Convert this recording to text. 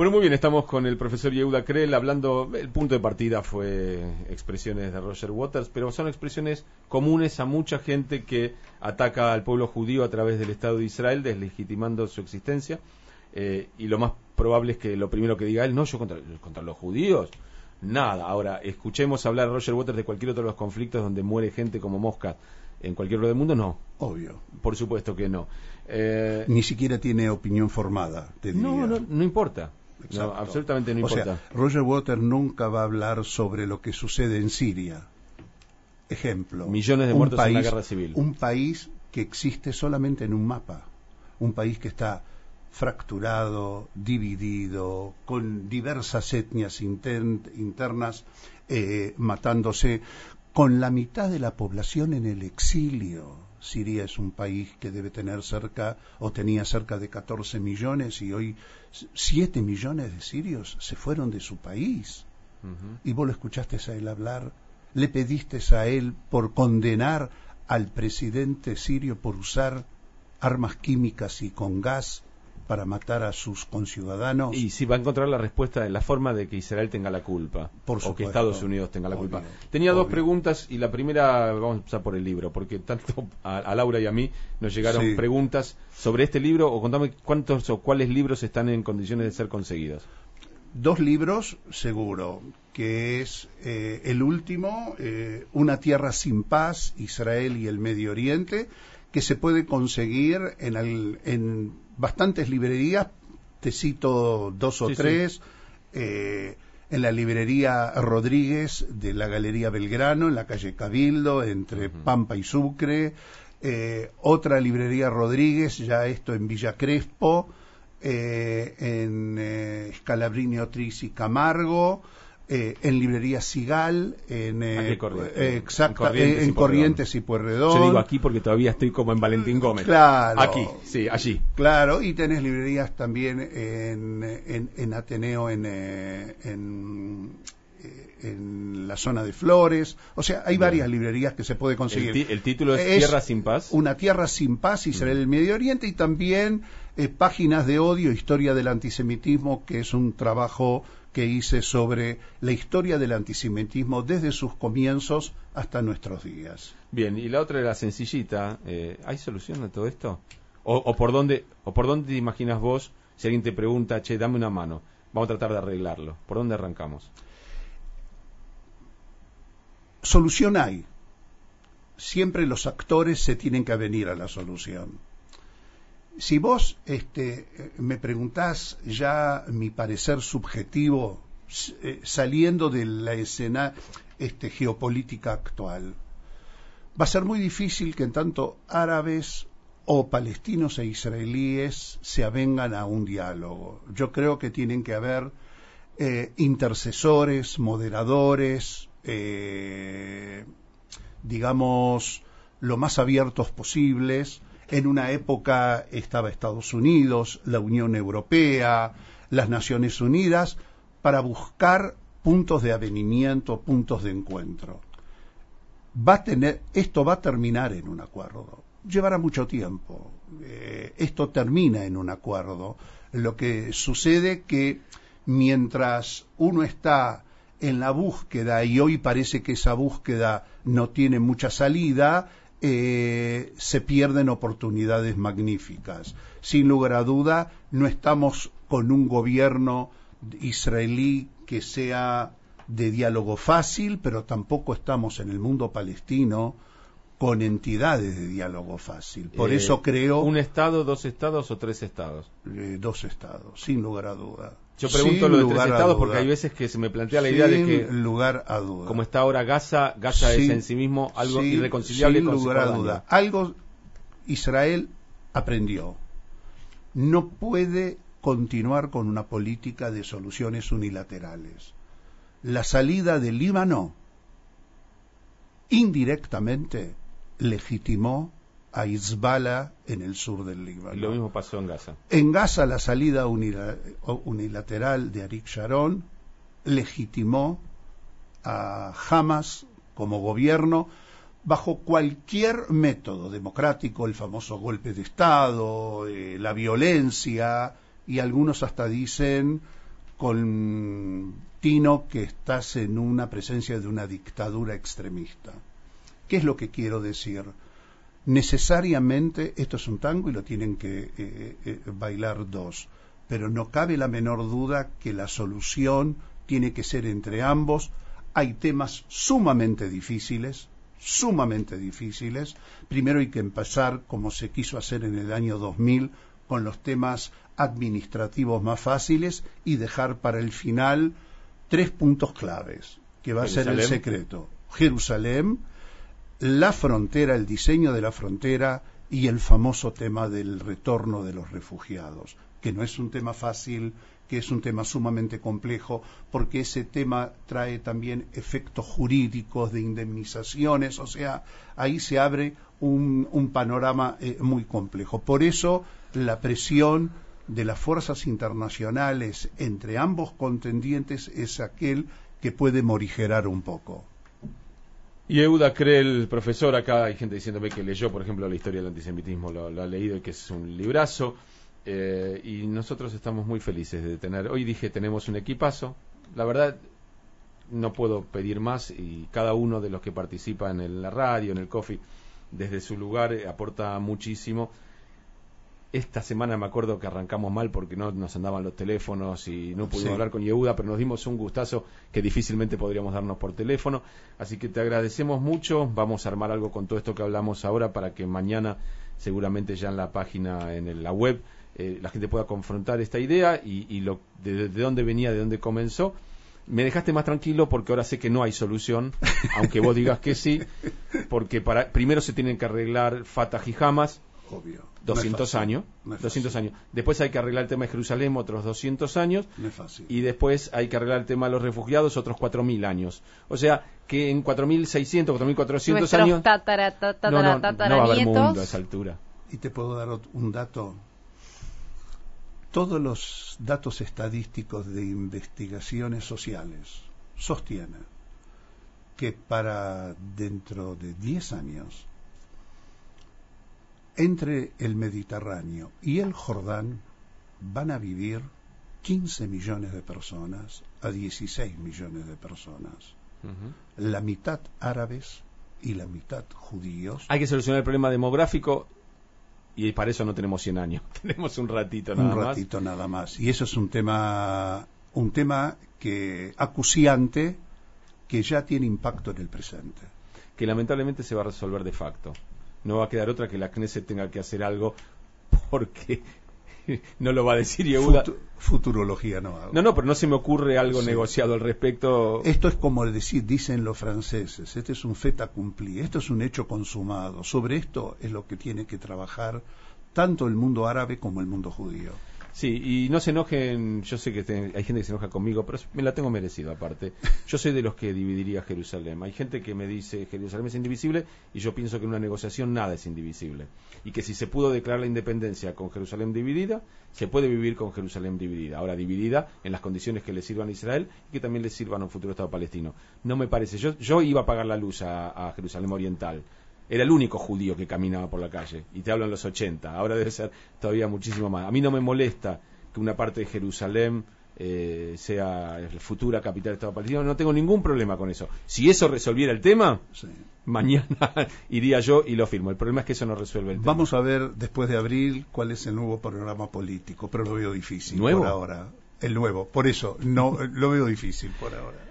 Bueno, muy bien, estamos con el profesor Yehuda Krell hablando, el punto de partida fue expresiones de Roger Waters, pero son expresiones comunes a mucha gente que ataca al pueblo judío a través del Estado de Israel, deslegitimando su existencia, eh, y lo más probable es que lo primero que diga él, no, yo contra, contra los judíos, nada. Ahora, escuchemos hablar a Roger Waters de cualquier otro de los conflictos donde muere gente como mosca en cualquier lugar del mundo, no. Obvio. Por supuesto que no. Eh, Ni siquiera tiene opinión formada. No, no, no importa. No, absolutamente no importa. O sea, Roger Waters nunca va a hablar sobre lo que sucede en Siria. Ejemplo. Millones de muertos en la guerra civil. Un país que existe solamente en un mapa. Un país que está fracturado, dividido, con diversas etnias internas eh, matándose, con la mitad de la población en el exilio. Siria es un país que debe tener cerca o tenía cerca de 14 millones y hoy 7 millones de sirios se fueron de su país. Y vos lo escuchaste a él hablar, le pediste a él por condenar al presidente sirio por usar armas químicas y con gas para matar a sus conciudadanos. Y si va a encontrar la respuesta en la forma de que Israel tenga la culpa, por o que Estados Unidos tenga la culpa. Tenía dos preguntas y la primera, vamos a empezar por el libro, porque tanto a, Laura y a mí nos llegaron preguntas sobre este libro, o contame cuántos o cuáles libros están en condiciones de ser conseguidos. Dos libros, seguro, que es eh, el último, eh, Una tierra sin paz, Israel y el Medio Oriente, que se puede conseguir en, en bastantes librerías, te cito dos o tres, eh, en la librería Rodríguez de la Galería Belgrano, en la calle Cabildo, entre Pampa y Sucre, eh, otra librería Rodríguez, ya esto en Villa Crespo, eh, en Scalabrini Otris y Camargo, eh, en librería Sigal, en, eh, eh, en Corrientes, y, Puerredón. Yo digo aquí porque todavía estoy como en Valentín Gómez. Claro. Aquí, sí, allí. Claro, y tenés librerías también en, en, Ateneo, en, en, en la zona de Flores. O sea, hay varias librerías que se puede conseguir. El, título es, Tierra sin paz. Una tierra sin paz, Israel mm. el Medio Oriente, y también Páginas de Odio, Historia del Antisemitismo, que es un trabajo que hice sobre la historia del antisemitismo desde sus comienzos hasta nuestros días. Bien, y la otra era sencillita. Eh, ¿Hay solución a todo esto? O, por dónde, ¿O por dónde te imaginas vos si alguien te pregunta, che, dame una mano, vamos a tratar de arreglarlo? ¿Por dónde arrancamos? Solución hay. Siempre los actores se tienen que venir a la solución si vos este, me preguntás ya mi parecer subjetivo eh, saliendo de la escena este, geopolítica actual, va a ser muy difícil que en tanto árabes o palestinos e israelíes se avengan a un diálogo. Yo creo que tienen que haber eh, intercesores, moderadores, eh, digamos, lo más abiertos posibles, en una época estaba Estados Unidos, la Unión Europea, las Naciones Unidas, para buscar puntos de avenimiento, puntos de encuentro. Va a tener, esto va a terminar en un acuerdo. Llevará mucho tiempo. Eh, esto termina en un acuerdo. Lo que sucede que mientras uno está en la búsqueda y hoy parece que esa búsqueda no tiene mucha salida, eh, se pierden oportunidades magníficas. Sin lugar a duda, no estamos con un gobierno israelí que sea de diálogo fácil, pero tampoco estamos en el mundo palestino con entidades de diálogo fácil. Por eh, eso creo... ¿Un Estado, dos Estados o tres Estados? Eh, dos Estados, sin lugar a duda. Yo pregunto lo de tres estados porque hay veces que se me plantea la idea de que lugar a duda. como está ahora Gaza, Gaza es en sí mismo algo irreconciliable sin lugar a duda. Algo Israel aprendió. No puede continuar con una política de soluciones unilaterales. La salida del Líbano indirectamente legitimó a Hezbollah en el sur del Líbano. lo mismo pasó en Gaza. En Gaza la salida unilateral de Arik Sharon legitimó a Hamas como gobierno bajo cualquier método democrático, el famoso golpe de Estado, eh, la violencia, y algunos hasta dicen con Tino que estás en una presencia de una dictadura extremista. ¿Qué es lo que quiero decir? Necesariamente esto es un tango y lo tienen que eh, eh, bailar dos, pero no cabe la menor duda que la solución tiene que ser entre ambos. Hay temas sumamente difíciles, sumamente difíciles. Primero hay que empezar, como se quiso hacer en el año 2000, con los temas administrativos más fáciles y dejar para el final tres puntos claves, que va a ser el secreto. Jerusalén, la frontera, el diseño de la frontera y el famoso tema del retorno de los refugiados, que no es un tema fácil, que es un tema sumamente complejo, porque ese tema trae también efectos jurídicos de indemnizaciones, o sea, ahí se abre un, panorama eh, muy complejo. Por eso la presión de las fuerzas internacionales entre ambos contendientes es aquel que puede morigerar un poco. Y Euda cree el profesor, acá hay gente diciéndome que leyó, por ejemplo, la historia del antisemitismo, lo, ha leído y que es un librazo. Eh, y nosotros estamos muy felices de tener. Hoy dije, tenemos un equipazo. La verdad, no puedo pedir más y cada uno de los que participan en la radio, en el coffee, desde su lugar, eh, aporta muchísimo esta semana me acuerdo que arrancamos mal porque no nos andaban los teléfonos y no pudimos hablar con Yehuda, pero nos dimos un gustazo que difícilmente podríamos darnos por teléfono. Así que te agradecemos mucho. Vamos a armar algo con todo esto que hablamos ahora para que mañana, seguramente ya en la página, en la web, eh, la gente pueda confrontar esta idea y, lo, de, dónde venía, de dónde comenzó. Me dejaste más tranquilo porque ahora sé que no hay solución, aunque vos digas que sí, porque para, primero se tienen que arreglar Fatah y Hamas, Obvio. 200 años. 200 años. Después hay que arreglar el tema de Jerusalén, otros 200 años. fácil. Y después hay que arreglar el tema de los refugiados, otros 4.000 años. O sea, que en 4.600, 4.400 años... Tatara, tatara, no, no, no va a haber mundo a esa altura. Y te puedo dar un dato. Todos los datos estadísticos de investigaciones sociales sostienen que para dentro de 10 años entre el Mediterráneo y el Jordán van a vivir 15 millones de personas a 16 millones de personas. La mitad árabes y la mitad judíos. Hay que solucionar el problema demográfico y para eso no tenemos 100 años, tenemos un ratito nada más. Un ratito nada más. Y eso es un tema, un tema que acuciante que ya tiene impacto en el presente. Que lamentablemente se va a resolver de facto no va a quedar otra que la Knesset tenga que hacer algo porque no lo va a decir Yehuda. futurología no No, no, pero no se me ocurre algo negociado al respecto. Esto es como decir, dicen los franceses, este es un feta cumplir, esto es un hecho consumado. Sobre esto es lo que tiene que trabajar tanto el mundo árabe como el mundo judío. Sí, y no se enojen, yo sé que hay gente que se enoja conmigo, pero me la tengo merecido aparte. Yo soy de los que dividiría Jerusalén. Hay gente que me dice Jerusalén es indivisible y yo pienso que en una negociación nada es indivisible. Y que si se pudo declarar la independencia con Jerusalén dividida, se puede vivir con Jerusalén dividida. Ahora dividida en las condiciones que le sirvan a Israel y que también le sirvan a un futuro Estado palestino. No me parece. Yo, yo iba a pagar la luz a Jerusalén Oriental era el único judío que caminaba por la calle. Y te hablo en los 80, ahora debe ser todavía muchísimo más. A mí no me molesta que una parte de Jerusalén eh, sea futura capital del Estado palestino, no tengo ningún problema con eso. Si eso resolviera el tema, mañana iría yo y lo firmo. El problema es que eso no resuelve el tema. Vamos a ver después de abril cuál es el nuevo programa político, pero lo veo difícil ¿Nuevo? por ahora. El nuevo, por eso no lo veo difícil por ahora.